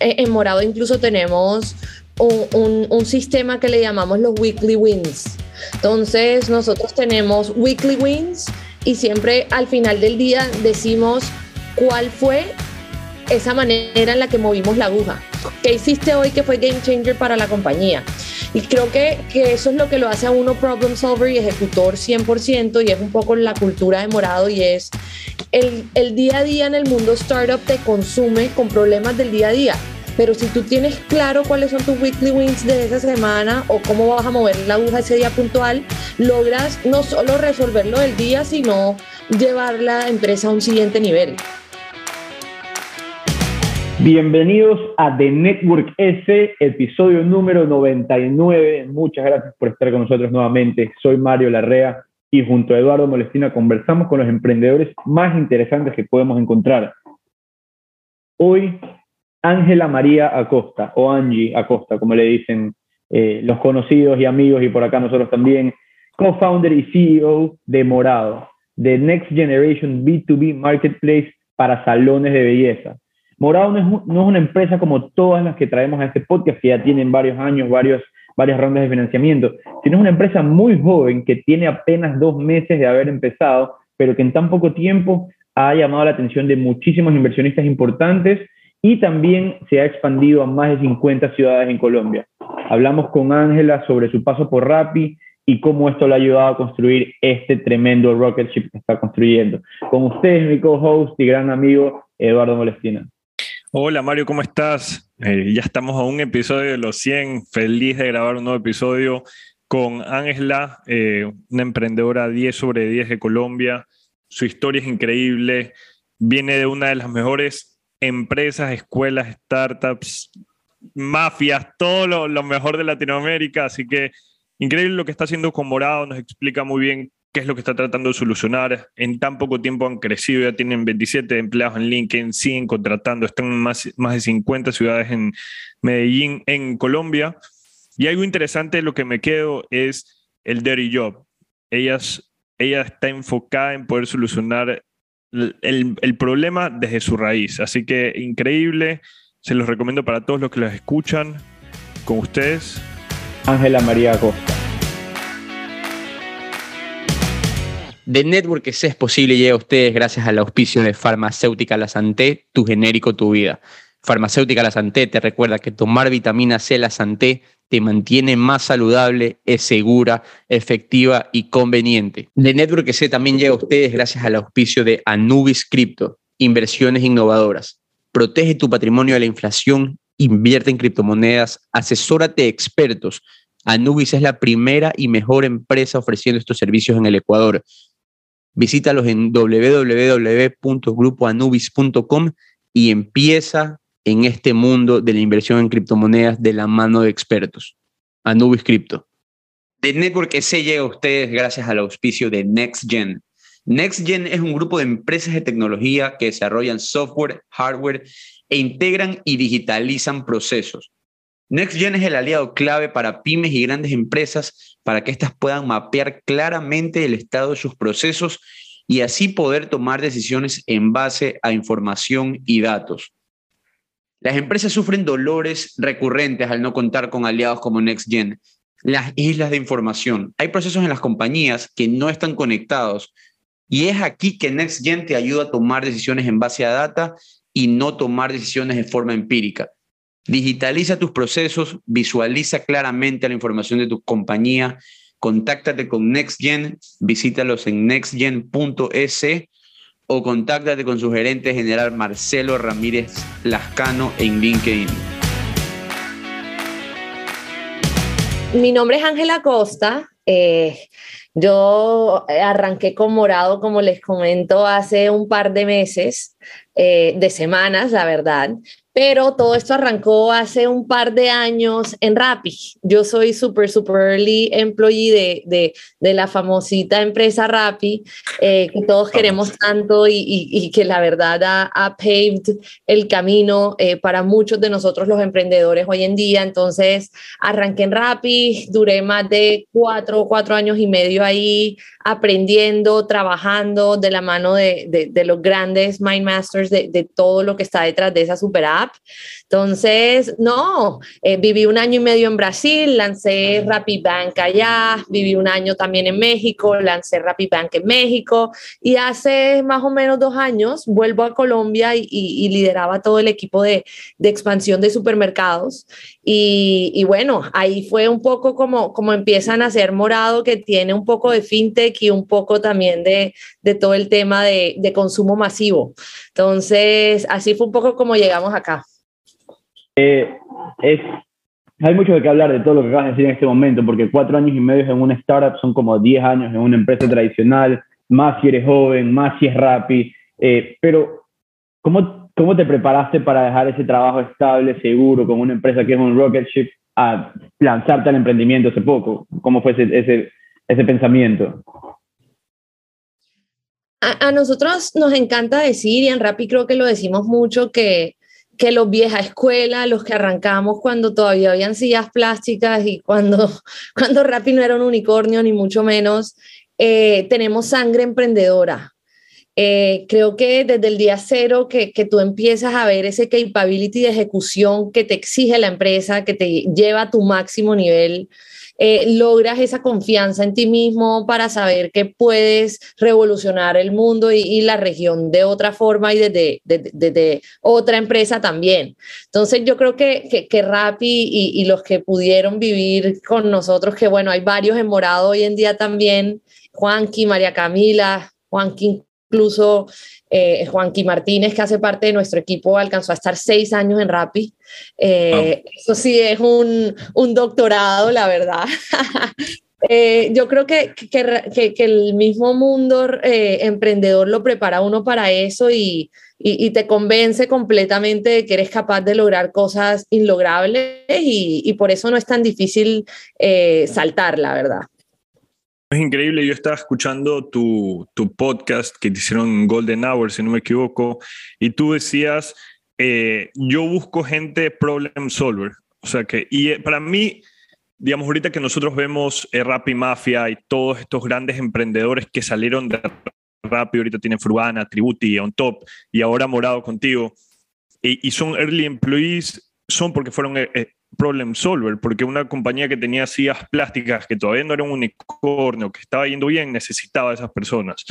en Morado incluso tenemos un, un, sistema que le llamamos los weekly wins. Entonces nosotros tenemos weekly wins y siempre al final del día decimos cuál fue esa manera en la que movimos la aguja. ¿Qué hiciste hoy que fue game changer para la compañía? Y creo que, que, eso es lo que lo hace a uno problem solver y ejecutor 100% y es un poco la cultura de Morado y es el, el día a día en el mundo startup te consume con problemas del día a día. Pero si tú tienes claro cuáles son tus weekly wins de esa semana o cómo vas a mover la aguja ese día puntual, logras no solo resolverlo del día, sino llevar la empresa a un siguiente nivel. Bienvenidos a The Network S, episodio número 99. Muchas gracias por estar con nosotros nuevamente. Soy Mario Larrea y junto a Eduardo Molestina conversamos con los emprendedores más interesantes que podemos encontrar. Hoy, Ángela María Acosta, o Angie Acosta, como le dicen eh, los conocidos y amigos, y por acá nosotros también, co-founder y CEO de Morado, The Next Generation B2B Marketplace para salones de belleza. Morado no es, una empresa como todas las que traemos a este podcast, que ya tienen varios años, varios, varias rondas de financiamiento, sino es una empresa muy joven que tiene apenas dos meses de haber empezado, pero que en tan poco tiempo ha llamado la atención de muchísimos inversionistas importantes y también se ha expandido a más de 50 ciudades en Colombia. Hablamos con Ángela sobre su paso por Rappi y cómo esto le ha ayudado a construir este tremendo rocket ship que está construyendo. Con ustedes, mi co-host y gran amigo Eduardo Molestina. Hola Mario, ¿cómo estás? Eh, ya estamos a un episodio de los 100, feliz de grabar un nuevo episodio con Ángela, eh, una emprendedora 10 sobre 10 de Colombia. Su historia es increíble, viene de una de las mejores empresas, escuelas, startups, mafias, todo lo, lo mejor de Latinoamérica, así que increíble lo que está haciendo con Morado, nos explica muy bien qué es lo que está tratando de solucionar. En tan poco tiempo han crecido, ya tienen 27 empleados en LinkedIn, siguen contratando, están en más, más de 50 ciudades en Medellín, en Colombia. Y algo interesante, lo que me quedo es el dirty job. Ellas, ella está enfocada en poder solucionar el, el, problema desde su raíz. Así que increíble, se los recomiendo para todos los que las escuchan. Con ustedes. Ángela María Costa. The Network es posible llega a ustedes gracias al auspicio de Farmacéutica La Santé, tu genérico, tu vida. Farmacéutica La Santé te recuerda que tomar vitamina C La Santé te mantiene más saludable, es segura, efectiva y conveniente. The Network que también llega a ustedes gracias al auspicio de Anubis Crypto, inversiones innovadoras. Protege tu patrimonio de la inflación, invierte en criptomonedas, asesórate de expertos. Anubis es la primera y mejor empresa ofreciendo estos servicios en el Ecuador. Visítalos en www.grupoanubis.com y empieza en este mundo de la inversión en criptomonedas de la mano de expertos. Anubis Crypto. The Network se llega a ustedes gracias al auspicio de NextGen. NextGen es un grupo de empresas de tecnología que desarrollan software, hardware e integran y digitalizan procesos. NextGen es el aliado clave para pymes y grandes empresas para que éstas puedan mapear claramente el estado de sus procesos y así poder tomar decisiones en base a información y datos. Las empresas sufren dolores recurrentes al no contar con aliados como NextGen, las islas de información. Hay procesos en las compañías que no están conectados y es aquí que NextGen te ayuda a tomar decisiones en base a data y no tomar decisiones de forma empírica. Digitaliza tus procesos, visualiza claramente la información de tu compañía, contáctate con NextGen, visítalos en nextgen.es o contáctate con su gerente general Marcelo Ramírez Lascano en LinkedIn. Mi nombre es Ángela Costa. Eh, yo arranqué con Morado, como les comento, hace un par de meses, eh, de semanas, la verdad pero todo esto arrancó hace un par de años en Rappi. Yo soy súper, súper early employee de, de, de, la famosita empresa Rappi, eh, que todos queremos tanto y, y, que la verdad ha, ha paved el camino eh, para muchos de nosotros los emprendedores hoy en día. Entonces, arranqué en Rappi, duré más de cuatro, cuatro años y medio ahí aprendiendo, trabajando de la mano de, de los grandes mind masters de, de todo lo que está detrás de esa super app app. Entonces, no, eh, viví un año y medio en Brasil, lancé Rapid Bank allá, viví un año también en México, lancé Rapid Bank en México y hace más o menos dos años vuelvo a Colombia y, lideraba todo el equipo de, de expansión de supermercados. Y, y, bueno, ahí fue un poco como, como empiezan a ser morado, que tiene un poco de fintech y un poco también de, de todo el tema de, de consumo masivo. Entonces, así fue un poco como llegamos acá. Eh, es, hay mucho de qué hablar de todo lo que acabas de decir en este momento, porque cuatro años y medio en una startup son como diez años en una empresa tradicional, más si eres joven, más si es rápido. Eh, pero, ¿cómo, ¿cómo te preparaste para dejar ese trabajo estable, seguro, con una empresa que es un rocket ship, a lanzarte al emprendimiento hace poco? ¿Cómo fue ese, ese, pensamiento? A, a, nosotros nos encanta decir, y en Rappi creo que lo decimos mucho, que que los vieja escuela, los que arrancamos cuando todavía habían sillas plásticas y cuando, cuando Rappi no era un unicornio, ni mucho menos, eh, tenemos sangre emprendedora. Eh, creo que desde el día cero que, que, tú empiezas a ver ese capability de ejecución que te exige la empresa, que te lleva a tu máximo nivel, eh, logras esa confianza en ti mismo para saber que puedes revolucionar el mundo y, la región de otra forma y desde, desde, otra empresa también. Entonces yo creo que, que, que Rappi y, y, los que pudieron vivir con nosotros, que bueno, hay varios en morado hoy en día también, Juanqui, María Camila, Juanqui incluso eh, Juanqui Martínez, que hace parte de nuestro equipo, alcanzó a estar seis años en Rappi. Eh, Eso sí es un, un doctorado, la verdad. eh, yo creo que, que, que, el mismo mundo eh, emprendedor lo prepara uno para eso y, y, y, te convence completamente de que eres capaz de lograr cosas inlogrables y, y por eso no es tan difícil eh, saltar, la verdad. Es increíble, yo estaba escuchando tu, tu, podcast que te hicieron Golden Hour, si no me equivoco, y tú decías, eh, yo busco gente problem solver. O sea que, y eh, para mí, digamos, ahorita que nosotros vemos eh, Rappi Mafia y todos estos grandes emprendedores que salieron de Rappi, ahorita tienen Fruana, Tributi, On Top, y ahora Morado contigo, y, son early employees, son porque fueron problem solver, porque una compañía que tenía sillas plásticas, que todavía no era un unicornio, que estaba yendo bien, necesitaba a esas personas.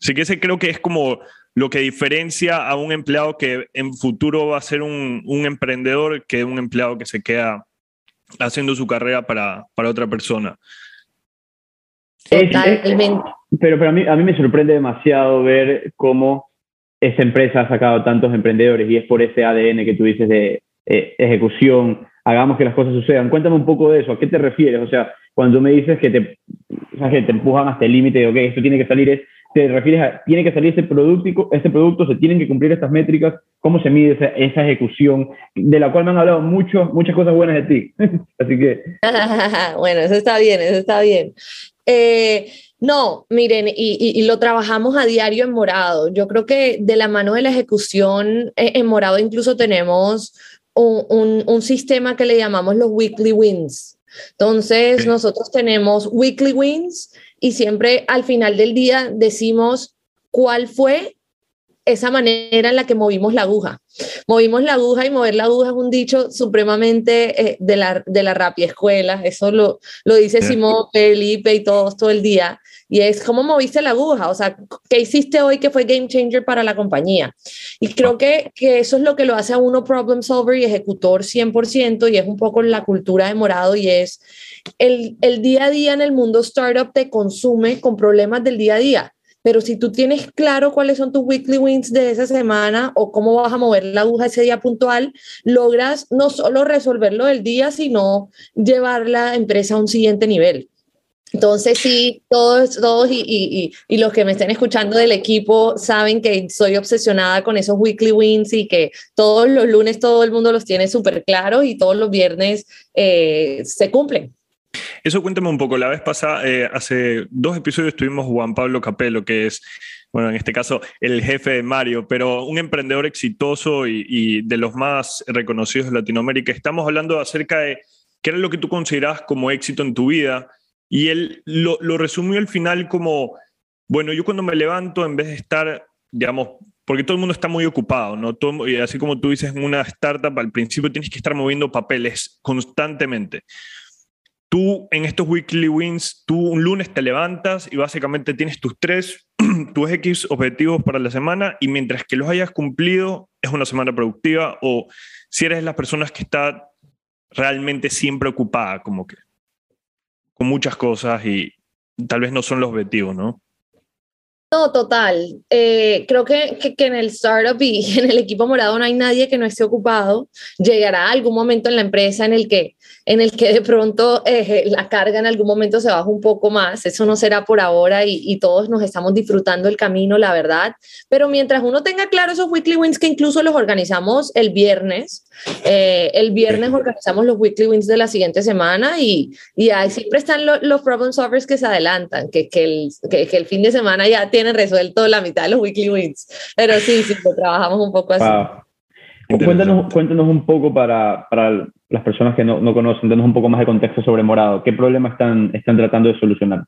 Así que ese creo que es como lo que diferencia a un empleado que en futuro va a ser un, un emprendedor que un empleado que se queda haciendo su carrera para, para otra persona. Totalmente. pero pero a, mí, a mí me sorprende demasiado ver cómo esta empresa ha sacado tantos emprendedores y es por ese ADN que tú dices de eh, ejecución, hagamos que las cosas sucedan. Cuéntame un poco de eso, ¿a qué te refieres? O sea, cuando me dices que te, o sea, que te empujan hasta el límite de, ok, esto tiene que salir, te refieres a, tiene que salir este producto, este producto, se tienen que cumplir estas métricas, cómo se mide esa, esa ejecución, de la cual me han hablado mucho, muchas cosas buenas de ti. Así que... bueno, eso está bien, eso está bien. Eh, no, miren, y, y, y, lo trabajamos a diario en Morado. Yo creo que de la mano de la ejecución eh, en Morado incluso tenemos un, un, un, sistema que le llamamos los weekly wins. Entonces, nosotros tenemos weekly wins y siempre al final del día decimos cuál fue esa manera en la que movimos la aguja. Movimos la aguja y mover la aguja es un dicho supremamente eh, de, la, de la rapia escuela, eso lo, lo dice yeah. Simón, Felipe y todos todo el día, y es cómo moviste la aguja, o sea, ¿qué hiciste hoy que fue game changer para la compañía? Y creo que, que eso es lo que lo hace a uno problem solver y ejecutor 100%, y es un poco la cultura de morado, y es el, el día a día en el mundo startup te consume con problemas del día a día pero si tú tienes claro cuáles son tus weekly wins de esa semana o cómo vas a mover la aguja ese día puntual, logras no solo resolverlo del día, sino llevar la empresa a un siguiente nivel. Entonces, sí, todos, todos y, y, y, los que me estén escuchando del equipo saben que soy obsesionada con esos weekly wins y que todos los lunes todo el mundo los tiene súper claros y todos los viernes eh, se cumplen. Eso cuéntame un poco. La vez pasada, eh, hace dos episodios tuvimos Juan Pablo Capello, que es, bueno, en este caso, el jefe de Mario, pero un emprendedor exitoso y, y de los más reconocidos de Latinoamérica. Estamos hablando acerca de qué era lo que tú considerabas como éxito en tu vida. Y él lo, resumió al final como, bueno, yo cuando me levanto, en vez de estar, digamos, porque todo el mundo está muy ocupado, ¿no? Todo, y así como tú dices, en una startup al principio tienes que estar moviendo papeles constantemente. Tú en estos weekly wins, tú un lunes te levantas y básicamente tienes tus tres, tus X objetivos para la semana y mientras que los hayas cumplido es una semana productiva o si eres las personas que está realmente siempre ocupada, como que con muchas cosas y tal vez no son los objetivos, ¿no? No, total. Eh, creo que, que, en el startup y en el equipo morado no hay nadie que no esté ocupado. Llegará algún momento en la empresa en el que, en el que de pronto eh, la carga en algún momento se baja un poco más. Eso no será por ahora y, y, todos nos estamos disfrutando el camino, la verdad. Pero mientras uno tenga claro esos weekly wins que incluso los organizamos el viernes, eh, el viernes organizamos los weekly wins de la siguiente semana y, y ahí siempre están los problem solvers que se adelantan, que, que, el, que, que el fin de semana ya tiene resuelto la mitad de los weekly wins. Pero sí, sí, lo trabajamos un poco así. Cuéntanos, cuéntanos un poco para, para las personas que no, no, conocen, denos un poco más de contexto sobre Morado. ¿Qué problemas están, están tratando de solucionar?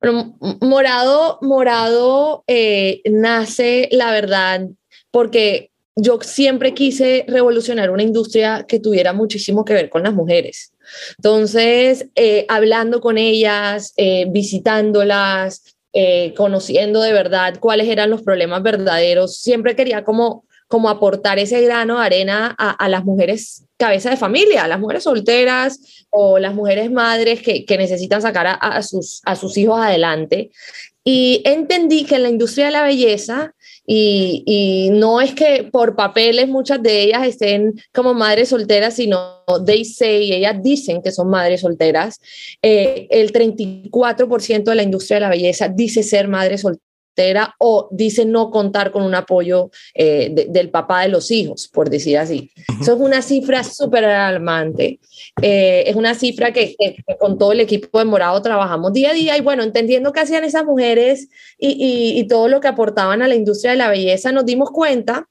Bueno, Morado, Morado eh, nace, la verdad, porque yo siempre quise revolucionar una industria que tuviera muchísimo que ver con las mujeres. Entonces, eh, hablando con ellas, eh, visitándolas, eh, conociendo de verdad cuáles eran los problemas verdaderos. Siempre quería como, como aportar ese grano de arena a, las mujeres cabeza de familia, a las mujeres solteras o las mujeres madres que, que necesitan sacar a, sus, a sus hijos adelante. Y entendí que en la industria de la belleza y, y, no es que por papeles muchas de ellas estén como madres solteras, sino they say, ellas dicen que son madres solteras. Eh, el 34% de la industria de la belleza dice ser madre soltera o dice no contar con un apoyo eh, del papá de los hijos, por decir así. Eso es una cifra súper alarmante. Eh, es una cifra que, con todo el equipo de Morado trabajamos día a día y bueno, entendiendo qué hacían esas mujeres y, y todo lo que aportaban a la industria de la belleza, nos dimos cuenta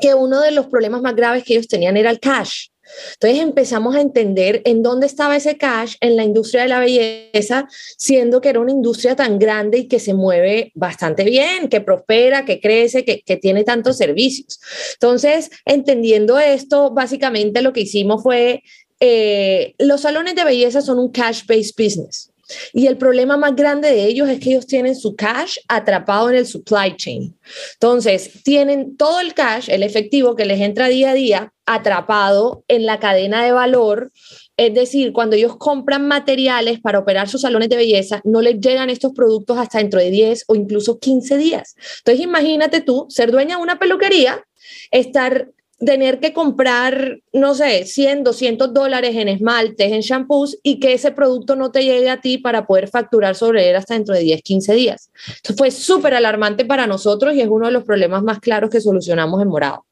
que uno de los problemas más graves que ellos tenían era el cash. Entonces empezamos a entender en dónde estaba ese cash en la industria de la belleza, siendo que era una industria tan grande y que se mueve bastante bien, que prospera, que crece, que, tiene tantos servicios. Entonces, entendiendo esto, básicamente lo que hicimos fue, eh, los salones de belleza son un cash-based business. Y el problema más grande de ellos es que ellos tienen su cash atrapado en el supply chain. Entonces, tienen todo el cash, el efectivo que les entra día a día, atrapado en la cadena de valor. Es decir, cuando ellos compran materiales para operar sus salones de belleza, no les llegan estos productos hasta dentro de 10 o incluso 15 días. Entonces, imagínate tú ser dueña de una peluquería, estar tener que comprar, no sé, 100, 200 dólares en esmaltes, en shampoos y que ese producto no te llegue a ti para poder facturar sobre él hasta dentro de 10, 15 días. Esto fue súper alarmante para nosotros y es uno de los problemas más claros que solucionamos en Morado.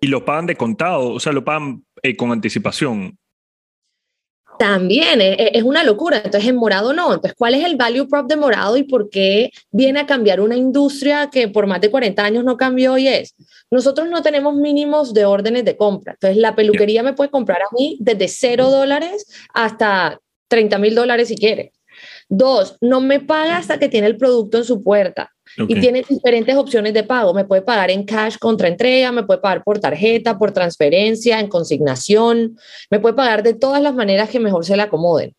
¿Y lo pagan de contado? O sea, lo pagan eh, con anticipación. También es, una locura. Entonces, en morado no. Entonces, ¿cuál es el value prop de morado y por qué viene a cambiar una industria que por más de 40 años no cambió y es? Nosotros no tenemos mínimos de órdenes de compra. Entonces, la peluquería me puede comprar a mí desde 0 dólares hasta 30 mil dólares si quiere. Dos, no me paga hasta que tiene el producto en su puerta. Y tiene diferentes opciones de pago. Me puede pagar en cash contra entrega, me puede pagar por tarjeta, por transferencia, en consignación. Me puede pagar de todas las maneras que mejor se le acomoden.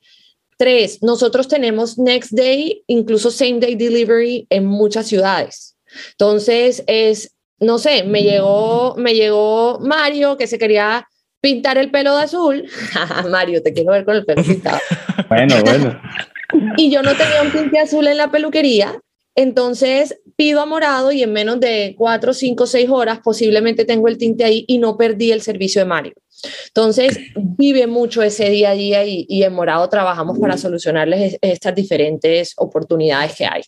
Tres, nosotros tenemos next day, incluso same day delivery en muchas ciudades. Entonces es, no sé, me llegó, me llegó Mario que se quería pintar el pelo de azul. Mario, te quiero ver con el pelo pintado. bueno, bueno. Y yo no tenía un tinte azul en la peluquería entonces pido a morado y en menos de cuatro, cinco, seis horas posiblemente tengo el tinte ahí y no perdí el servicio de Mario. Entonces vive mucho ese día a día y, en morado trabajamos para solucionarles estas diferentes oportunidades que hay.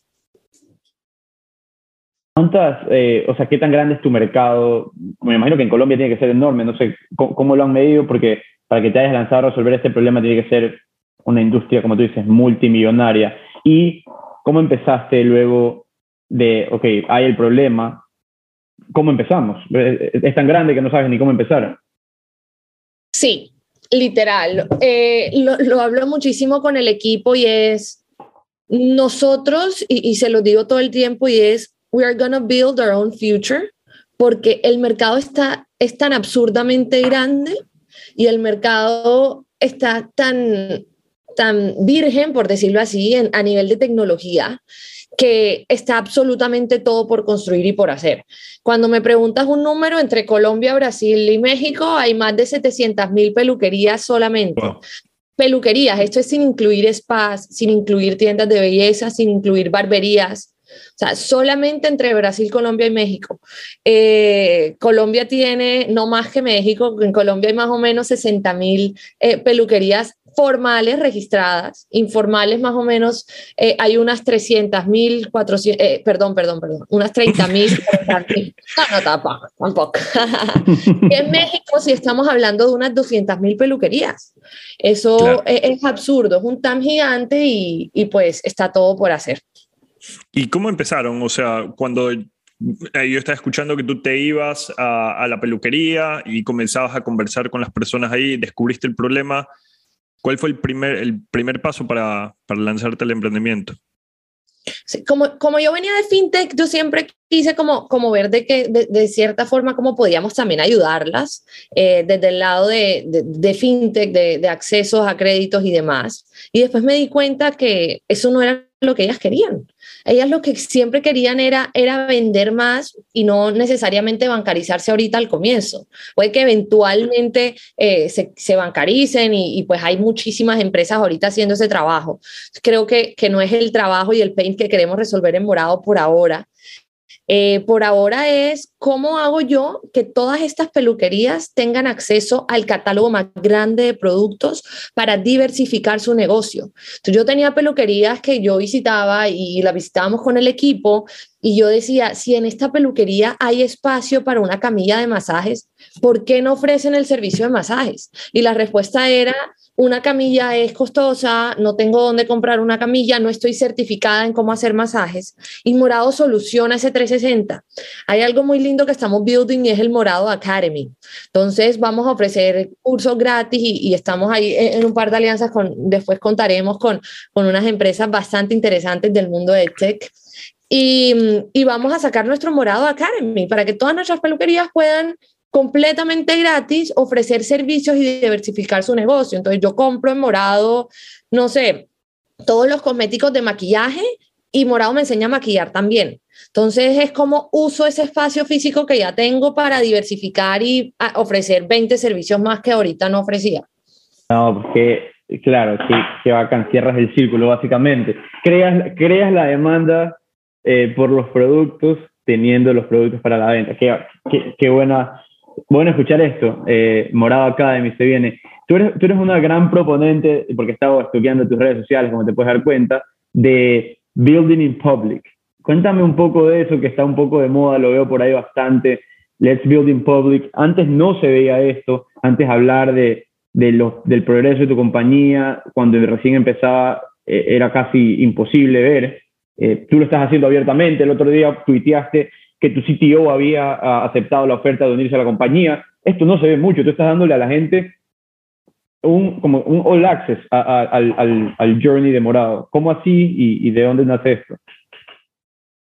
¿Cuántas, eh, o sea, qué tan grande es tu mercado? Me imagino que en Colombia tiene que ser enorme, no sé cómo, lo han medido, porque para que te hayas lanzado a resolver este problema tiene que ser una industria, como tú dices, multimillonaria. Y ¿Cómo empezaste luego de, ok, hay el problema? ¿Cómo empezamos? Es tan grande que no sabes ni cómo empezar. Sí, literal. Eh, lo, hablo muchísimo con el equipo y es nosotros, y, y se lo digo todo el tiempo, y es we are gonna build our own future porque el mercado está, es tan absurdamente grande y el mercado está tan, tan virgen, por decirlo así, en, a nivel de tecnología, que está absolutamente todo por construir y por hacer. Cuando me preguntas un número, entre Colombia, Brasil y México hay más de 700 mil peluquerías solamente. Peluquerías, esto es sin incluir spas, sin incluir tiendas de belleza, sin incluir barberías. O sea, solamente entre Brasil, Colombia y México. Eh, Colombia tiene no más que México, en Colombia hay más o menos 60 mil eh, peluquerías formales registradas, informales más o menos, eh, hay unas 300 mil, 400, eh, perdón, perdón, perdón, unas 30 mil, no, no, tampoco, tampoco. en México si estamos hablando de unas 200 mil peluquerías. Eso es, es, absurdo, es un tan gigante y, y pues está todo por hacer. ¿Y cómo empezaron? O sea, cuando yo estaba escuchando que tú te ibas a, a, la peluquería y comenzabas a conversar con las personas ahí, descubriste el problema. ¿Cuál fue el primer, el primer paso para, para lanzarte al emprendimiento? Sí, como, como yo venía de fintech, yo siempre quise como, como ver de que de, de cierta forma cómo podíamos también ayudarlas eh, desde el lado de, de, de fintech, de, accesos a créditos y demás. Y después me di cuenta que eso no era lo que ellas querían. Ellas lo que siempre querían era, era vender más y no necesariamente bancarizarse ahorita al comienzo. Puede que eventualmente eh, se, se, bancaricen y, y, pues hay muchísimas empresas ahorita haciendo ese trabajo. Creo que, que no es el trabajo y el pain que queremos resolver en morado por ahora. Eh, por ahora es cómo hago yo que todas estas peluquerías tengan acceso al catálogo más grande de productos para diversificar su negocio. Entonces, yo tenía peluquerías que yo visitaba y la visitábamos con el equipo y yo decía, si en esta peluquería hay espacio para una camilla de masajes, ¿por qué no ofrecen el servicio de masajes? Y la respuesta era, una camilla es costosa, no tengo dónde comprar una camilla, no estoy certificada en cómo hacer masajes. Y Morado soluciona ese 360. Hay algo muy lindo que estamos building y es el Morado Academy. Entonces vamos a ofrecer cursos gratis y, y estamos ahí en un par de alianzas con, después contaremos con, con unas empresas bastante interesantes del mundo de tech. Y, y, vamos a sacar nuestro Morado Academy para que todas nuestras peluquerías puedan completamente gratis ofrecer servicios y diversificar su negocio. Entonces yo compro en Morado, no sé, todos los cosméticos de maquillaje y Morado me enseña a maquillar también. Entonces es como uso ese espacio físico que ya tengo para diversificar y ofrecer 20 servicios más que ahorita no ofrecía. No, porque claro, que, que bacán, cierras el círculo básicamente. Creas, creas la demanda eh, por los productos teniendo los productos para la venta. Qué, qué, qué buena bueno escuchar esto. Eh, Morado Academy se viene. Tú eres, tú eres una gran proponente, porque estaba estudiando tus redes sociales, como te puedes dar cuenta, de Building in Public. Cuéntame un poco de eso, que está un poco de moda, lo veo por ahí bastante. Let's Build in Public. Antes no se veía esto, antes hablar de, de los, del progreso de tu compañía, cuando recién empezaba, eh, era casi imposible ver. Eh, tú lo estás haciendo abiertamente. El otro día tuiteaste que tu CTO había uh, aceptado la oferta de unirse a la compañía. Esto no se ve mucho, tú estás dándole a la gente un, como un all access a, a, al, al, al, journey de Morado. ¿Cómo así y, y de dónde nace esto?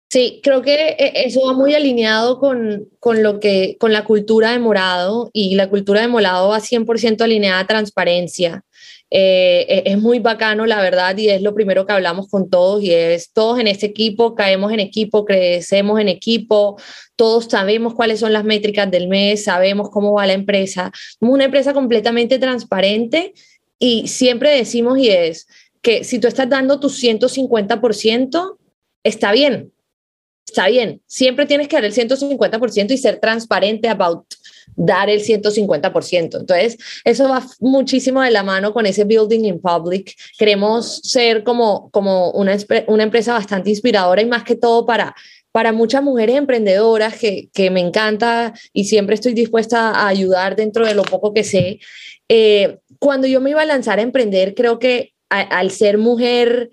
Sí, creo que eso va muy alineado con, con, lo que, con la cultura de Morado y la cultura de Morado va 100% alineada a transparencia. Eh, es muy bacano, la verdad, y es lo primero que hablamos con todos, y es todos en este equipo, caemos en equipo, crecemos en equipo, todos sabemos cuáles son las métricas del mes, sabemos cómo va la empresa. Somos una empresa completamente transparente y siempre decimos y es que si tú estás dando tu 150%, está bien, está bien. Siempre tienes que dar el 150% y ser transparente about dar el 150%. Entonces, eso va muchísimo de la mano con ese building in public. Queremos ser como, como una, una empresa bastante inspiradora y más que todo para, para muchas mujeres emprendedoras que, que me encanta y siempre estoy dispuesta a ayudar dentro de lo poco que sé. Eh, cuando yo me iba a lanzar a emprender, creo que al ser mujer,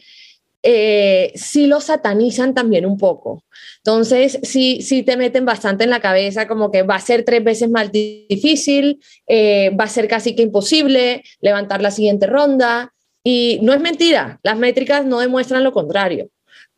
eh, sí lo satanizan también un poco. Entonces, sí, sí te meten bastante en la cabeza como que va a ser tres veces más difícil, eh, va a ser casi que imposible levantar la siguiente ronda. Y no es mentira, las métricas no demuestran lo contrario.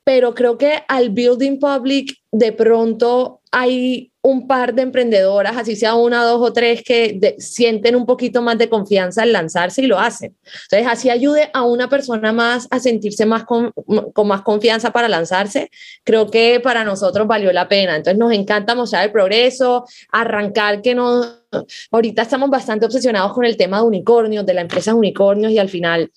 pero creo que al building public de pronto hay un par de emprendedoras, así sea una, dos o tres, que sienten un poquito más de confianza al lanzarse y lo hacen. Entonces, así ayude a una persona más a sentirse más con, con, más confianza para lanzarse, creo que para nosotros valió la pena. Entonces, nos encanta mostrar el progreso, arrancar que no... Ahorita estamos bastante obsesionados con el tema de unicornios, de la empresa unicornios y al final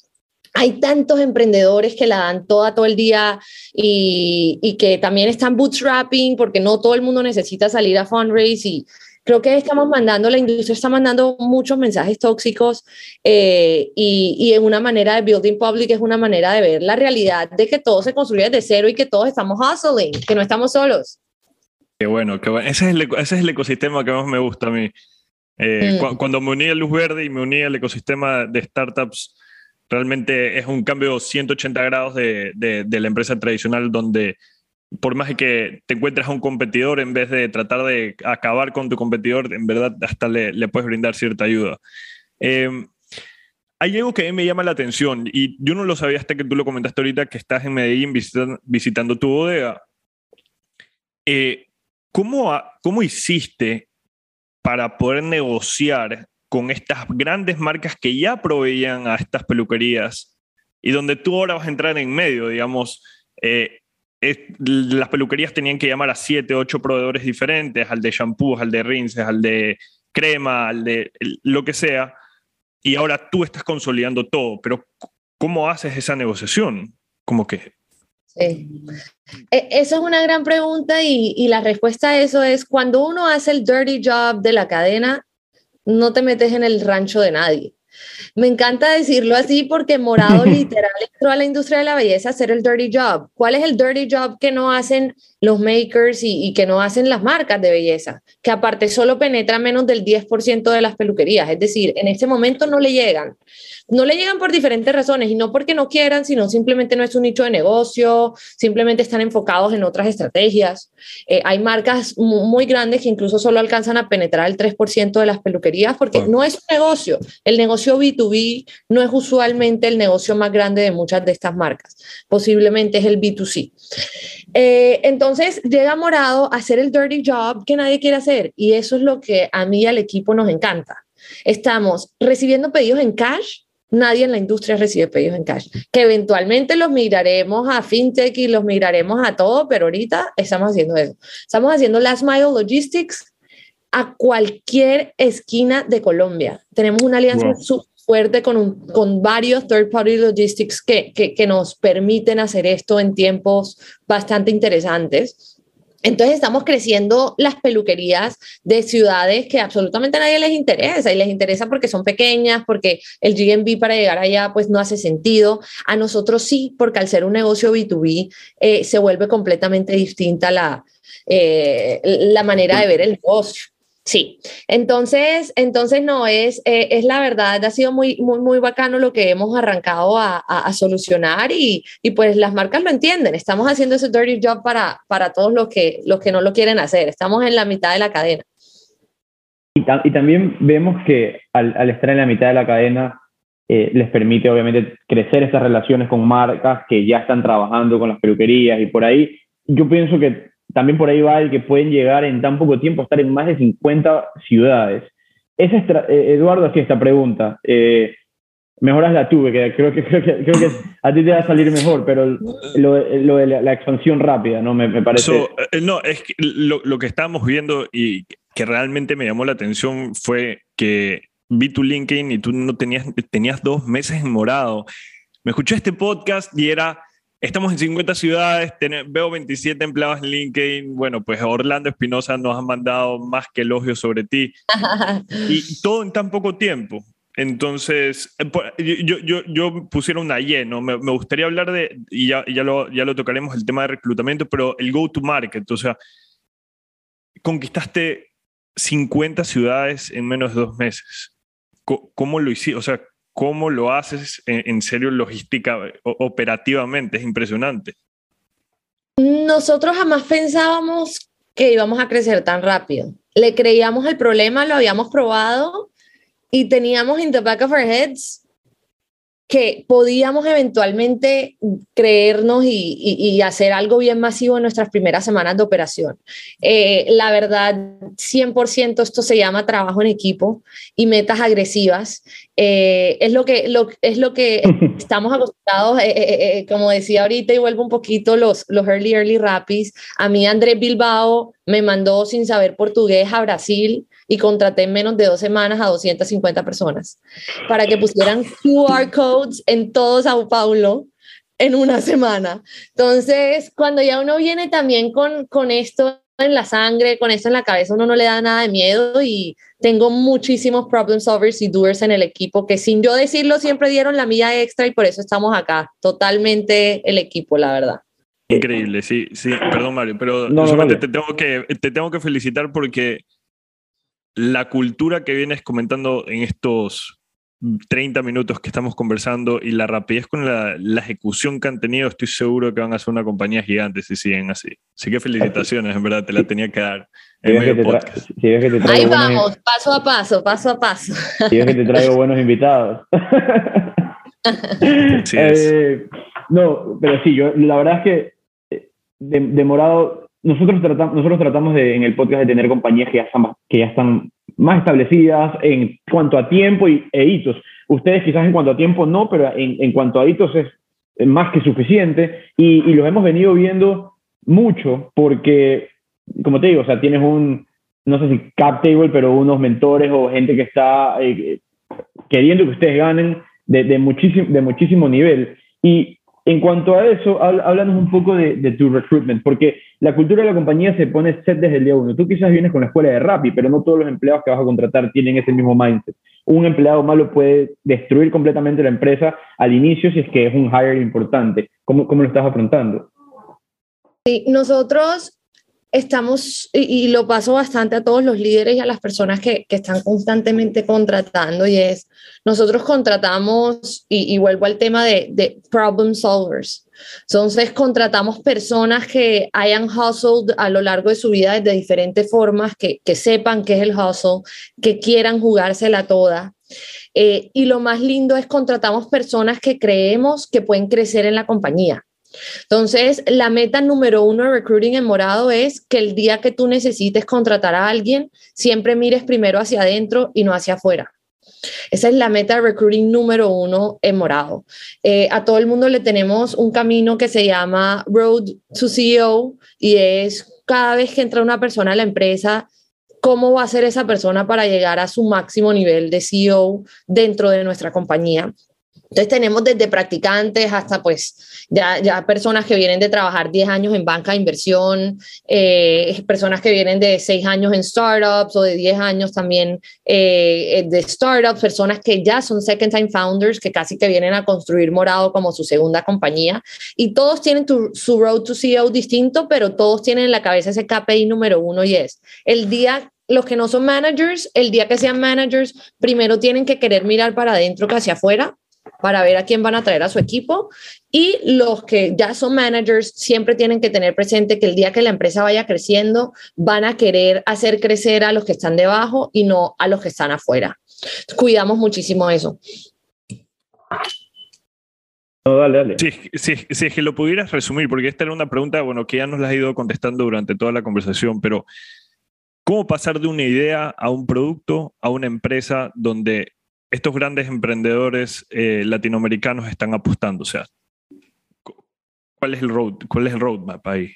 hay tantos emprendedores que la dan toda todo el día y, y, que también están bootstrapping porque no todo el mundo necesita salir a fundraise y creo que estamos mandando, la industria está mandando muchos mensajes tóxicos eh, y, y, en una manera de building public es una manera de ver la realidad de que todo se construye desde cero y que todos estamos hustling, que no estamos solos. Qué bueno, qué bueno. Ese es el, ese es el ecosistema que más me gusta a mí. Eh, mm. Cuando me uní a Luz Verde y me uní al ecosistema de startups, realmente es un cambio 180 grados de, la empresa tradicional donde por más que te encuentres a un competidor, en vez de tratar de acabar con tu competidor, en verdad hasta le, puedes brindar cierta ayuda. Em, hay algo que a mí me llama la atención y yo no lo sabía hasta que tú lo comentaste ahorita que estás en Medellín visitando tu bodega. Eh, ¿cómo, ¿Cómo hiciste para poder negociar con estas grandes marcas que ya proveían a estas peluquerías y donde tú ahora vas a entrar en medio, digamos, eh, las peluquerías tenían que llamar a siete, ocho proveedores diferentes, al de shampoos, al de rinses, al de crema, al de lo que sea, y ahora tú estás consolidando todo, pero ¿cómo haces esa negociación? Como que... Sí. E, eso es una gran pregunta y la respuesta a eso es cuando uno hace el dirty job de la cadena, no te metes en el rancho de nadie. Me encanta decirlo así porque Morado literal entró a la industria de la belleza a hacer el dirty job. ¿Cuál es el dirty job que no hacen los makers y, que no hacen las marcas de belleza? Que aparte solo penetra menos del 10% de las peluquerías. Es decir, en este momento no le llegan. No le llegan por diferentes razones y no porque no quieran, sino simplemente no es un nicho de negocio, simplemente están enfocados en otras estrategias. Eh, hay marcas muy grandes que incluso solo alcanzan a penetrar el 3% de las peluquerías porque no es un negocio. El negocio B2B no es usualmente el negocio más grande de muchas de estas marcas. Posiblemente es el B2C. Eh, entonces llega Morado a hacer el dirty job que nadie quiere hacer y eso es lo que a mí y al equipo nos encanta. Estamos recibiendo pedidos en cash Nadie en la industria recibe pedidos en cash. Que eventualmente los migraremos a fintech y los migraremos a todo, pero ahorita estamos haciendo eso. Estamos haciendo last mile logistics a cualquier esquina de Colombia. Tenemos una alianza fuerte con, con varios third party logistics que, que, que nos permiten hacer esto en tiempos bastante interesantes. Entonces estamos creciendo las peluquerías de ciudades que absolutamente a nadie les interesa y les interesa porque son pequeñas, porque el GMB para llegar allá pues no hace sentido. A nosotros sí, porque al ser un negocio B2B eh, se vuelve completamente distinta la, eh, la manera de ver el negocio. Sí, entonces, entonces no, es, eh, es la verdad, ha sido muy, muy, muy bacano lo que hemos arrancado a, a, solucionar y, y, pues las marcas lo entienden, estamos haciendo ese dirty job para, para todos los que, los que no lo quieren hacer, estamos en la mitad de la cadena. Y, también vemos que al, estar en la mitad de la cadena eh, les permite obviamente crecer esas relaciones con marcas que ya están trabajando con las peluquerías y por ahí yo pienso que también por ahí va el que pueden llegar en tan poco tiempo a estar en más de 50 ciudades. Esa eh, Eduardo hacía esta pregunta. Eh, mejoras la tuve, que creo que, creo que, creo que a ti te va a salir mejor, pero lo, de la, expansión rápida, ¿no? Me, parece... Eh, no, es que lo, lo, que estábamos viendo y que realmente me llamó la atención fue que vi tu LinkedIn y tú no tenías, tenías dos meses en morado. Me escuché este podcast y era Estamos en 50 ciudades, veo 27 empleados en LinkedIn. Bueno, pues Orlando Espinosa nos ha mandado más que elogios sobre ti. y todo en tan poco tiempo. Entonces, eh, yo, yo, yo pusiera una Y, ¿no? Me, me, gustaría hablar de, y ya, ya, lo, ya lo tocaremos, el tema de reclutamiento, pero el go-to-market, o sea, conquistaste 50 ciudades en menos de dos meses. ¿Cómo lo hiciste? O sea, cómo lo haces en, serio logística, operativamente, es impresionante. Nosotros jamás pensábamos que íbamos a crecer tan rápido. Le creíamos el problema, lo habíamos probado y teníamos in the back of our heads que podíamos eventualmente creernos y, hacer algo bien masivo en nuestras primeras semanas de operación. Eh, la verdad, 100% esto se llama trabajo en equipo y metas agresivas. Eh, es, lo que, lo, es lo que estamos acostumbrados, eh, como decía ahorita, y vuelvo un poquito los, los early, early rapids. A mí Andrés Bilbao me mandó sin saber portugués a Brasil y contraté en menos de dos semanas a 250 personas para que pusieran QR en todo Sao Paulo en una semana. Entonces, cuando ya uno viene también con, con esto en la sangre, con esto en la cabeza, uno no le da nada de miedo y tengo muchísimos problem solvers y doers en el equipo que sin yo decirlo siempre dieron la milla extra y por eso estamos acá, totalmente el equipo, la verdad. Increíble, sí, sí, perdón Mario, pero no, solamente te, tengo que, te tengo que felicitar porque la cultura que vienes comentando en estos 30 minutos que estamos conversando y la rapidez con la, ejecución que han tenido, estoy seguro que van a ser una compañía gigante si siguen así. Así que felicitaciones, en verdad, te la tenía que dar. Ahí vamos, paso a paso, paso a paso. Si ves que te traigo buenos invitados. Eh, no, pero sí, yo la verdad es que eh, demorado nosotros tratamos, nosotros tratamos de, en el podcast de tener compañías que ya están, que ya están más establecidas en cuanto a tiempo y, e hitos. Ustedes quizás en cuanto a tiempo no, pero en, en cuanto a hitos es más que suficiente y, y, los hemos venido viendo mucho porque, como te digo, o sea, tienes un, no sé si cap table, pero unos mentores o gente que está eh, queriendo que ustedes ganen de, de, muchísimo, de muchísimo nivel. Y en cuanto a eso, háblanos un poco de, tu recruitment, porque la cultura de la compañía se pone set desde el día uno. Tú quizás vienes con la escuela de Rappi, pero no todos los empleados que vas a contratar tienen ese mismo mindset. Un empleado malo puede destruir completamente la empresa al inicio si es que es un hire importante. ¿Cómo, cómo lo estás afrontando? Sí, nosotros estamos, y, lo paso bastante a todos los líderes y a las personas que, están constantemente contratando, y es, nosotros contratamos, y, vuelvo al tema de, de, problem solvers. Entonces, contratamos personas que hayan hustled a lo largo de su vida de diferentes formas, que, que sepan qué es el hustle, que quieran jugársela toda. Eh, y lo más lindo es contratamos personas que creemos que pueden crecer en la compañía. Entonces, la meta número uno de recruiting en morado es que el día que tú necesites contratar a alguien, siempre mires primero hacia adentro y no hacia afuera. Esa es la meta de recruiting número uno en morado. Eh, a todo el mundo le tenemos un camino que se llama Road to CEO y es cada vez que entra una persona a la empresa, cómo va a ser esa persona para llegar a su máximo nivel de CEO dentro de nuestra compañía. Entonces tenemos desde practicantes hasta pues ya, ya personas que vienen de trabajar 10 años en banca de inversión, eh, personas que vienen de 6 años en startups o de 10 años también eh, de startups, personas que ya son second time founders, que casi que vienen a construir Morado como su segunda compañía. Y todos tienen su road to CEO distinto, pero todos tienen en la cabeza ese KPI número uno y es el día los que no son managers, el día que sean managers, primero tienen que querer mirar para adentro que hacia afuera para ver a quién van a traer a su equipo y los que ya son managers siempre tienen que tener presente que el día que la empresa vaya creciendo van a querer hacer crecer a los que están debajo y no a los que están afuera. Cuidamos muchísimo eso. No, dale, dale. Sí, sí, es que lo pudieras resumir, porque esta era una pregunta, bueno, que ya nos la has ido contestando durante toda la conversación, pero ¿cómo pasar de una idea a un producto, a una empresa donde estos grandes emprendedores eh, latinoamericanos están apostando? O sea, ¿cuál es, el road, ¿cuál es el roadmap ahí?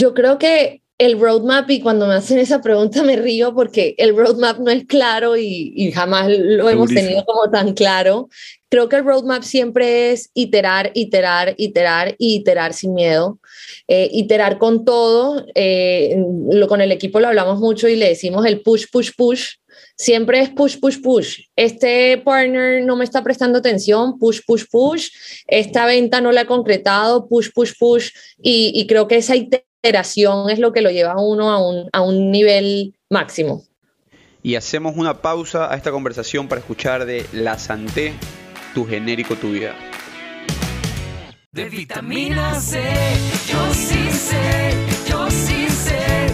Yo creo que el roadmap, y cuando me hacen esa pregunta me río porque el roadmap no es claro y, jamás lo hemos tenido como tan claro. Creo que el roadmap siempre es iterar, iterar, iterar y iterar sin miedo. Eh, iterar con todo. Eh, lo, con el equipo lo hablamos mucho y le decimos el push, push, push siempre es push, push, push. Este partner no me está prestando atención, push, push, push. Esta venta no la ha concretado, push, push, push. Y, creo que esa iteración es lo que lo lleva a uno a un, a un nivel máximo. Y hacemos una pausa a esta conversación para escuchar de La Santé, tu genérico, tu vida. De vitamina C, yo sí sé, yo sí sé,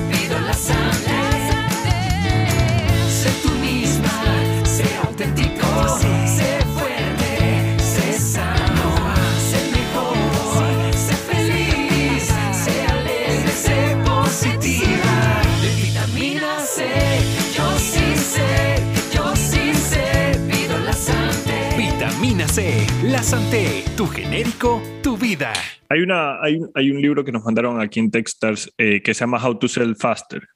La Santé, tu genérico, tu vida. Hay, una, hay, hay un libro que nos mandaron aquí en Techstars eh, que se llama How to Sell Faster.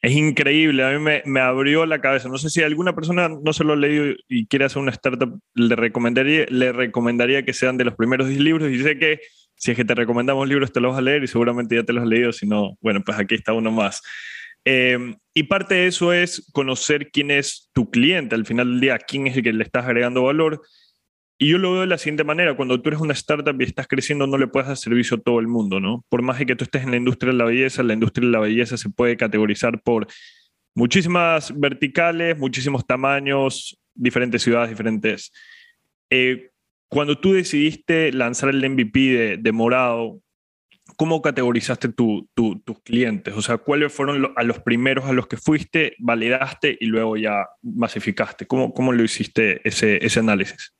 Es increíble, a mí me, me abrió la cabeza. No sé si alguna persona no se lo ha leído y quiere hacer una startup, le recomendaría, le recomendaría que sean de los primeros 10 libros. Y sé que si es que te recomendamos libros, te los vas a leer y seguramente ya te los has leído. Si no, bueno, pues aquí está uno más. Eh, y parte de eso es conocer quién es tu cliente al final del día, quién es el que le estás agregando valor. Y yo lo veo de la siguiente manera, cuando tú eres una startup y estás creciendo, no le puedes dar servicio a todo el mundo, ¿no? Por más que tú estés en la industria de la belleza, la industria de la belleza se puede categorizar por muchísimas verticales, muchísimos tamaños, diferentes ciudades, diferentes. Eh, cuando tú decidiste lanzar el MVP de, Morado, ¿cómo categorizaste tu- tu- tus clientes? O sea, ¿cuáles fueron a los primeros a los que fuiste, validaste y luego ya masificaste? ¿Cómo, cómo lo hiciste ese, ese análisis?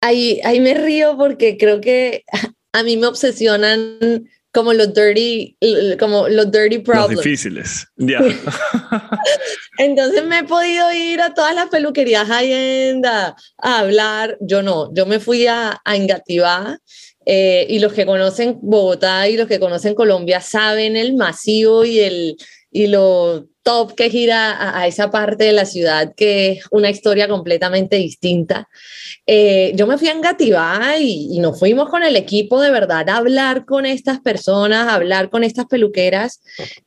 Ahí, ahí me río porque creo que a mí me obsesionan como los dirty, como los dirty Los problems. difíciles. Ya. Entonces me he podido ir a todas las peluquerías high-end a, a hablar. Yo no, yo me fui a, a Engativá eh, y los que conocen Bogotá y los que conocen Colombia saben el masivo y, el, y lo top que gira a, esa parte de la ciudad que es una historia completamente distinta. Eh, yo me fui a Engativá y, y nos fuimos con el equipo de verdad a hablar con estas personas, a hablar con estas peluqueras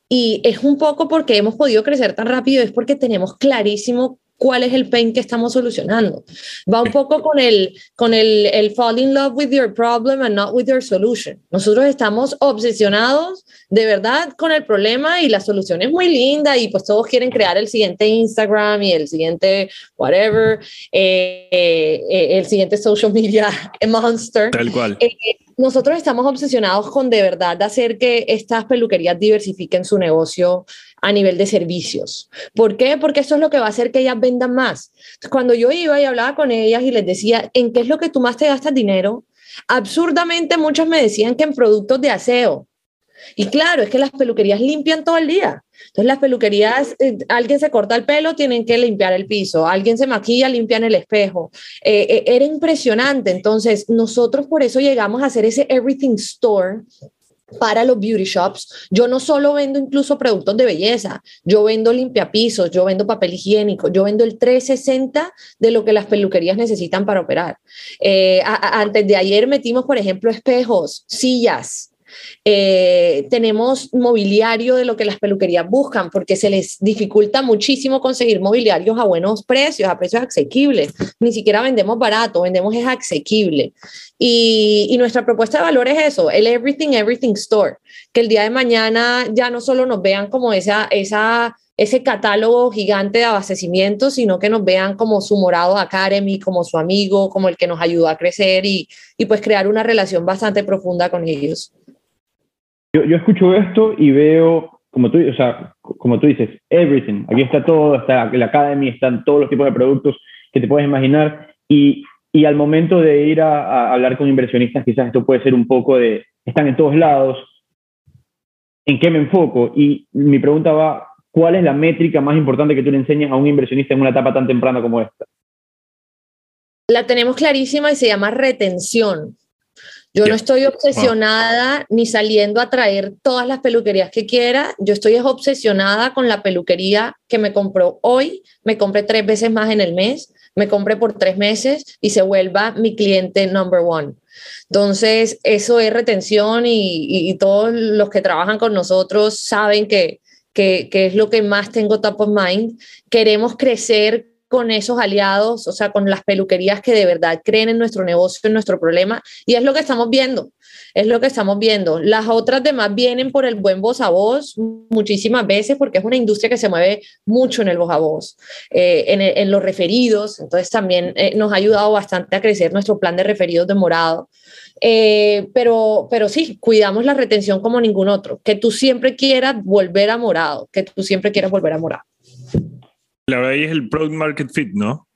y es un poco porque hemos podido crecer tan rápido, es porque tenemos clarísimo cuál es el pain que estamos solucionando. Va un poco con el, con el, el fall in love with your problem and not with your solution. Nosotros estamos obsesionados de verdad con el problema y la solución es muy linda y pues todos quieren crear el siguiente Instagram y el siguiente whatever, eh, eh, el siguiente social media monster. Tal cual. Eh, nosotros estamos obsesionados con de verdad hacer que estas peluquerías diversifiquen su negocio a nivel de servicios. ¿Por qué? Porque eso es lo que va a hacer que ellas vendan más. Cuando yo iba y hablaba con ellas y les decía, ¿en qué es lo que tú más te gastas dinero? Absurdamente muchas me decían que en productos de aseo. Y claro, es que las peluquerías limpian todo el día. Entonces las peluquerías, eh, alguien se corta el pelo, tienen que limpiar el piso, alguien se maquilla, limpian el espejo. Eh, eh, era impresionante. Entonces nosotros por eso llegamos a hacer ese Everything Store para los beauty shops. Yo no solo vendo incluso productos de belleza, yo vendo limpiapisos, yo vendo papel higiénico, yo vendo el 360 de lo que las peluquerías necesitan para operar. Eh, antes de ayer metimos, por ejemplo, espejos, sillas, eh, tenemos mobiliario de lo que las peluquerías buscan, porque se les dificulta muchísimo conseguir mobiliarios a buenos precios, a precios asequibles. Ni siquiera vendemos barato, vendemos es asequible. Y, y nuestra propuesta de valor es eso, el Everything, Everything Store, que el día de mañana ya no solo nos vean como esa, esa, ese catálogo gigante de abastecimiento, sino que nos vean como su morado Academy, como su amigo, como el que nos ayudó a crecer y, y pues crear una relación bastante profunda con ellos. Yo, escucho esto y veo, como tú, o sea, como tú dices, everything. Aquí está todo, está la Academy, están todos los tipos de productos que te puedes imaginar. Y, y al momento de ir a, a hablar con inversionistas, quizás esto puede ser un poco de, están en todos lados, ¿en qué me enfoco? Y mi pregunta va, ¿cuál es la métrica más importante que tú le enseñas a un inversionista en una etapa tan temprana como esta? La tenemos clarísima y se llama retención. Yo no estoy obsesionada ni saliendo a traer todas las peluquerías que quiera. Yo estoy es obsesionada con la peluquería que me compró hoy, me compré tres veces más en el mes, me compré por tres meses y se vuelva mi cliente number one. Entonces, eso es retención y, y- y todos los que trabajan con nosotros saben que, que, que es lo que más tengo top of mind. Queremos crecer con esos aliados, o sea, con las peluquerías que de verdad creen en nuestro negocio, en nuestro problema, y es lo que estamos viendo, es lo que estamos viendo. Las otras demás vienen por el buen voz a voz muchísimas veces porque es una industria que se mueve mucho en el voz a voz, eh, en, los referidos, entonces también eh, nos ha ayudado bastante a crecer nuestro plan de referidos de morado. Eh, pero, pero sí, cuidamos la retención como ningún otro, que tú siempre quieras volver a morado, que tú siempre quieras volver a morado. Claro, ahí es el product market fit, ¿no?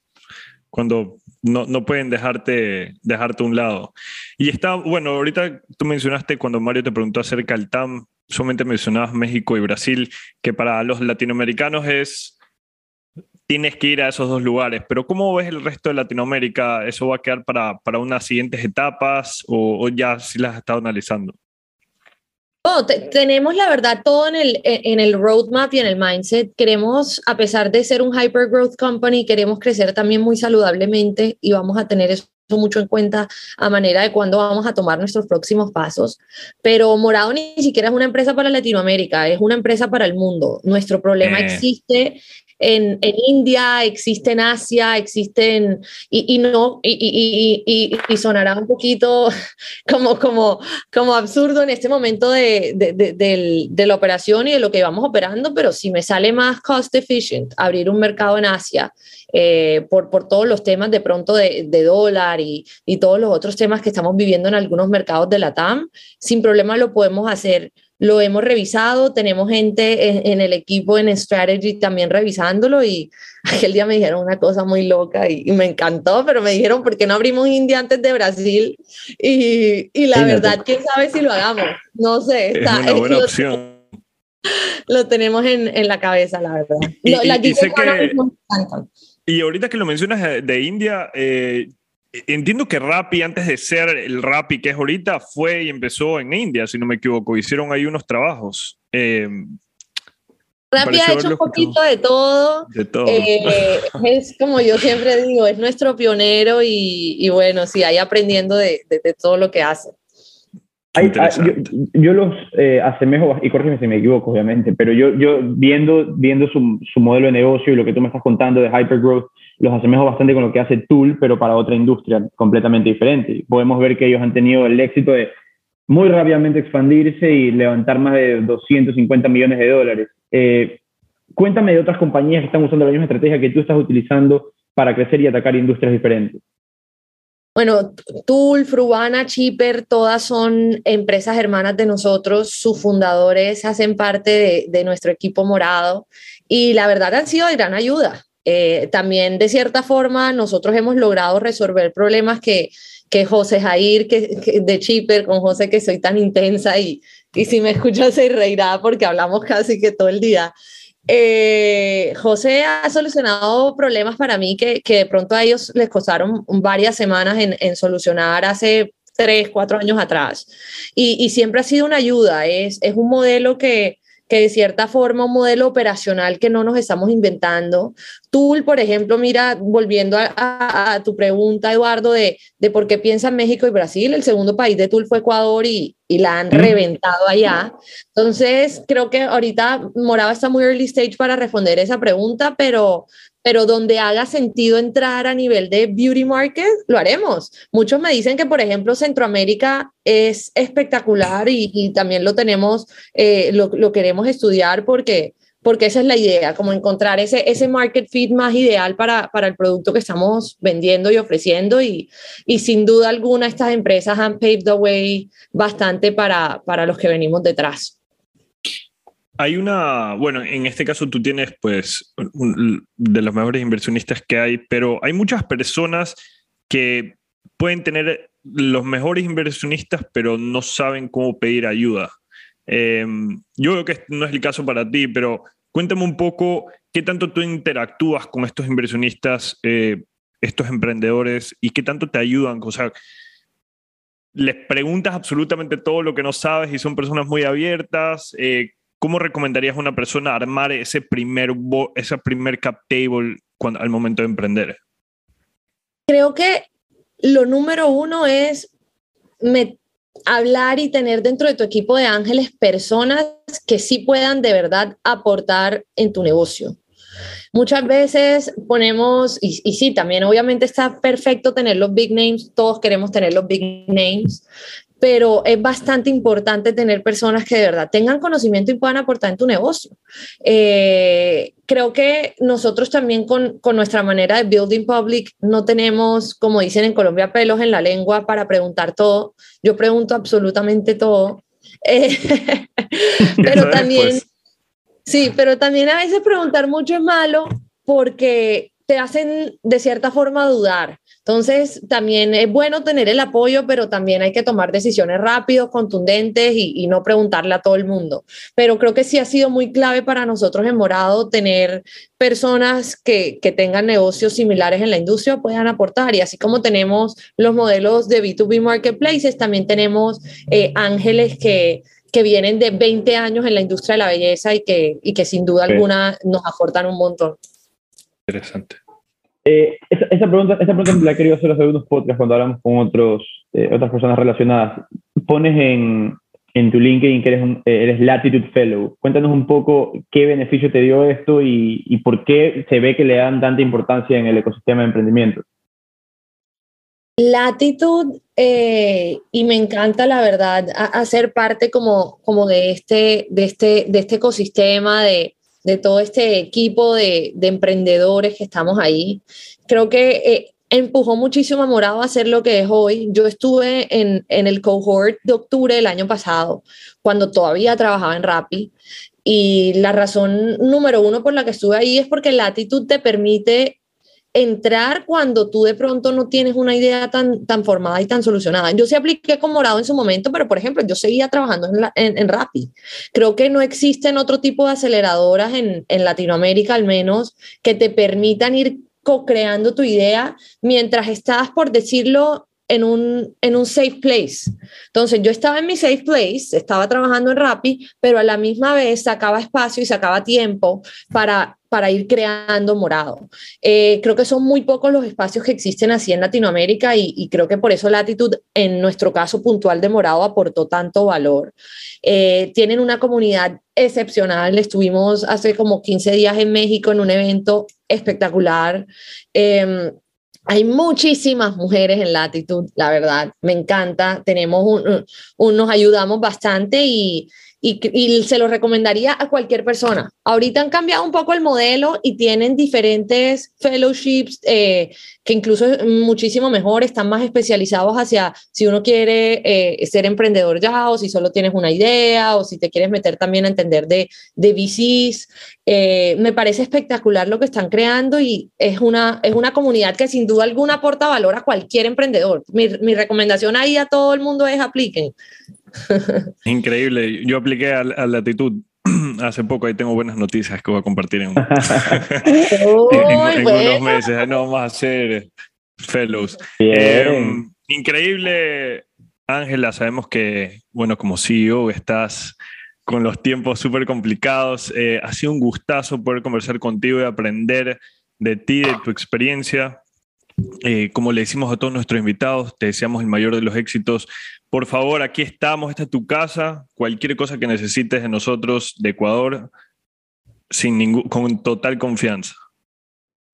Cuando no, no pueden dejarte, dejarte a un lado. Y está, bueno, ahorita tú mencionaste cuando Mario te preguntó acerca del TAM, solamente mencionabas México y Brasil, que para los latinoamericanos es tienes que ir a esos dos lugares. Pero ¿cómo ves el resto de Latinoamérica? ¿Eso va a quedar para, para unas siguientes etapas o, o ya sí las has estado analizando? Oh, te- tenemos la verdad todo en el, en el roadmap y en el mindset. Queremos, a pesar de ser un hyper growth company, queremos crecer también muy saludablemente y vamos a tener eso mucho en cuenta a manera de cuándo vamos a tomar nuestros próximos pasos. Pero Morado ni siquiera es una empresa para Latinoamérica, es una empresa para el mundo. Nuestro problema Eh. existe en, en India, existe en Asia, existe en... Y, y no, y, y, y, sonará un poquito como, como, como absurdo en este momento de, de, de, de la operación y de lo que vamos operando, pero si me sale más cost efficient abrir un mercado en Asia eh, por, por todos los temas de pronto de, dólar y todos los otros temas que estamos viviendo en algunos mercados de la TAM, sin problema lo podemos hacer. Lo hemos revisado, tenemos gente en, en el equipo en Strategy también revisándolo y aquel día me dijeron una cosa muy loca y, y me encantó, pero me dijeron, ¿por qué no abrimos India antes de Brasil? Y, y la Fíjate. verdad, quién sabe si lo hagamos. No sé, Es está- una buena lo, opción. lo tenemos en, en la cabeza, la verdad. Y- No, y- sé que- ahorita que lo mencionas de, de India, eh, entiendo que Rappi, antes de ser el Rappi que es ahorita, fue y empezó en India, si no me equivoco. Hicieron ahí unos trabajos. eh, Rappi ha hecho un poquito de todo. de todo. Eh, es como yo siempre digo, es nuestro pionero y, y bueno, sí, ahí aprendiendo de, de- de todo lo que hace. Hay- yo, yo los eh, asemejo, y corrígeme si me equivoco, obviamente, pero yo, yo viendo, viendo su, su modelo de negocio y lo que tú me estás contando de Hypergrowth, los asemejo bastante con lo que hace Tool, pero para otra industria completamente diferente. Podemos ver que ellos han tenido el éxito de muy rápidamente expandirse y levantar más de 250 millones de dólares. Eh, cuéntame de otras compañías que están usando la misma estrategia que tú estás utilizando para crecer y atacar industrias diferentes. Bueno, Tool, Frubana, Chipper, todas son empresas hermanas de nosotros. Sus fundadores hacen parte de, nuestro equipo morado y la verdad han sido de gran ayuda. Eh, también, de cierta forma, nosotros hemos logrado resolver problemas que, que José Jair, que, que de Chipper, con José, que soy tan intensa y, y si me escuchas se reirá porque hablamos casi que todo el día. Eh, José ha solucionado problemas para mí que, que de pronto a ellos les costaron varias semanas en, en solucionar hace tres, cuatro años atrás. Y, y siempre ha sido una ayuda. Es, es un modelo que, que de cierta forma, un modelo operacional que no nos estamos inventando. Tool, por ejemplo, mira, volviendo a, a, a tu pregunta, Eduardo, de, de por qué piensan México y Brasil, el segundo país de Tool fue Ecuador y, y la han Mm. reventado allá. Entonces, creo que ahorita Morado está muy early stage para responder esa pregunta, pero, pero donde haga sentido entrar a nivel de beauty market, lo haremos. Muchos me dicen que, por ejemplo, Centroamérica es espectacular y, también lo tenemos, eh, lo, lo queremos estudiar porque porque esa es la idea, como encontrar ese, ese market fit más ideal para, para el producto que estamos vendiendo y ofreciendo y, y sin duda alguna estas empresas han paved the way bastante para, para los que venimos detrás. Hay una, bueno, en este caso tú tienes pues un, de los mejores inversionistas que hay, pero hay muchas personas que pueden tener los mejores inversionistas, pero no saben cómo pedir ayuda. Eh, yo creo que no es el caso para ti, pero cuéntame un poco qué tanto tú interactúas con estos inversionistas, eh, estos emprendedores, y qué tanto te ayudan. O sea, les preguntas absolutamente todo lo que no sabes y son personas muy abiertas. Eh, ¿Cómo recomendarías a una persona armar ese primer, ese primer cap table cuando, al momento de emprender? Creo que lo número uno es hablar y tener dentro de tu equipo de ángeles personas que sí puedan de verdad aportar en tu negocio. Muchas veces ponemos, y, y, sí, también obviamente está perfecto tener los big names, todos queremos tener los big names, pero es bastante importante tener personas que de verdad tengan conocimiento y puedan aportar en tu negocio. Eh, creo que nosotros también con, con, nuestra manera de building public no tenemos, como dicen en Colombia, pelos en la lengua para preguntar todo. Yo pregunto absolutamente todo. Eh, pero también, pues. sí, pero también a veces preguntar mucho es malo porque te hacen de cierta forma dudar. Entonces, también es bueno tener el apoyo, pero también hay que tomar decisiones rápidas, contundentes y, y, no preguntarle a todo el mundo. Pero creo que sí ha sido muy clave para nosotros en Morado tener personas que, que tengan negocios similares en la industria puedan aportar. Y así como tenemos los modelos de B2B Marketplaces, también tenemos eh, ángeles que que vienen de 20 años en la industria de la belleza y que, y que sin duda alguna nos aportan un montón. Interesante. Eh, esa, esa, pregunta, esa pregunta la he querido hacer hace unos podcasts cuando hablamos con otros, eh, otras personas relacionadas. Pones en, en tu LinkedIn que eres, un, eh, eres Latitude Fellow. Cuéntanos un poco qué beneficio te dio esto y, y por qué se ve que le dan tanta importancia en el ecosistema de emprendimiento. Latitud, eh, y me encanta la verdad hacer parte como, como de, este, de, este, de este ecosistema, de, de todo este equipo de, de, emprendedores que estamos ahí. Creo que eh, empujó muchísimo a Morado a hacer lo que es hoy. Yo estuve en, el cohort de octubre del año pasado, cuando todavía trabajaba en Rappi, y la razón número uno por la que estuve ahí es porque Latitud te permite entrar cuando tú de pronto no tienes una idea tan, tan formada y tan solucionada. Yo sí apliqué con Morado en su momento, pero por ejemplo, yo seguía trabajando en, la, en. Creo que no existen otro tipo de aceleradoras en, en Latinoamérica, al menos, que te permitan ir co-creando tu idea mientras estás, por decirlo, en un, en un safe place. Entonces yo estaba en mi safe place, estaba trabajando en Rappi, pero a la misma vez sacaba espacio y sacaba tiempo para, para ir creando morado. Eh, creo que son muy pocos los espacios que existen así en Latinoamérica y, y, creo que por eso Latitud, en nuestro caso puntual de morado, aportó tanto valor. Eh, tienen una comunidad excepcional. Estuvimos hace como 15 días en México en un evento espectacular. Eh, hay muchísimas mujeres en latitud, la verdad, me encanta. Tenemos un, un nos ayudamos bastante y, y, y, se lo recomendaría a cualquier persona. Ahorita han cambiado un poco el modelo y tienen diferentes fellowships eh, que incluso es muchísimo mejor, están más especializados hacia si uno quiere eh, ser emprendedor ya o si solo tienes una idea o si te quieres meter también a entender de, de VCs. Eh, me parece espectacular lo que están creando y es una, es una comunidad que sin duda alguna aporta valor a cualquier emprendedor. Mi, mi recomendación ahí a todo el mundo es apliquen. Increíble. Yo apliqué a, a Latitud hace poco, ahí tengo buenas noticias que voy a compartir en, en, en unos meses. No, vamos a hacer fellows. Eh, increíble, Ángela. Sabemos que, bueno, como CEO estás con los tiempos súper complicados. Eh, ha sido un gustazo poder conversar contigo y aprender de ti, de tu experiencia. Eh, como le decimos a todos nuestros invitados, te deseamos el mayor de los éxitos. Por favor, aquí estamos, esta es tu casa. Cualquier cosa que necesites de nosotros, de Ecuador, sin ningún, con total confianza.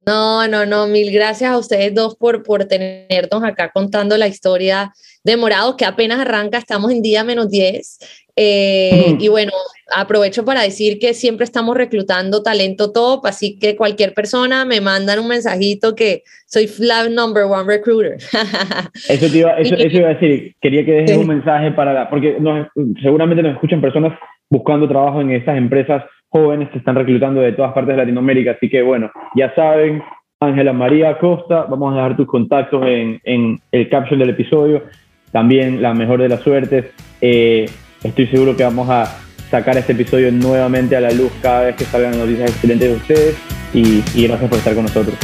No, no, no, mil gracias a ustedes dos por, por tenernos acá contando la historia de Morado, que apenas arranca, estamos en día menos 10. Eh, y bueno, aprovecho para decir que siempre estamos reclutando talento top, así que cualquier persona me mandan un mensajito que soy Flag Number One Recruiter. eso, te iba, eso, eso, iba a decir, quería que dejes un mensaje para la, porque nos, seguramente nos escuchan personas buscando trabajo en estas empresas jóvenes que están reclutando de todas partes de Latinoamérica, así que bueno, ya saben, Ángela María Costa, vamos a dejar tus contactos en, en, el caption del episodio, también la mejor de las suertes. Eh, estoy seguro que vamos a sacar este episodio nuevamente a la luz cada vez que salgan noticias excelentes de ustedes y, y gracias por estar con nosotros.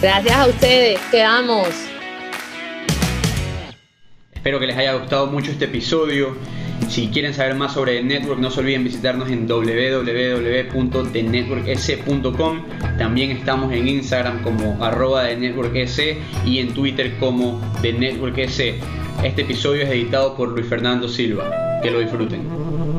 Gracias a ustedes, quedamos. Espero que les haya gustado mucho este episodio. Si quieren saber más sobre The Network, no se olviden visitarnos en www.thenetworks.com. También estamos en Instagram como arroba de NetworkS y en Twitter como The Network Este episodio es editado por Luis Fernando Silva. Que lo disfruten.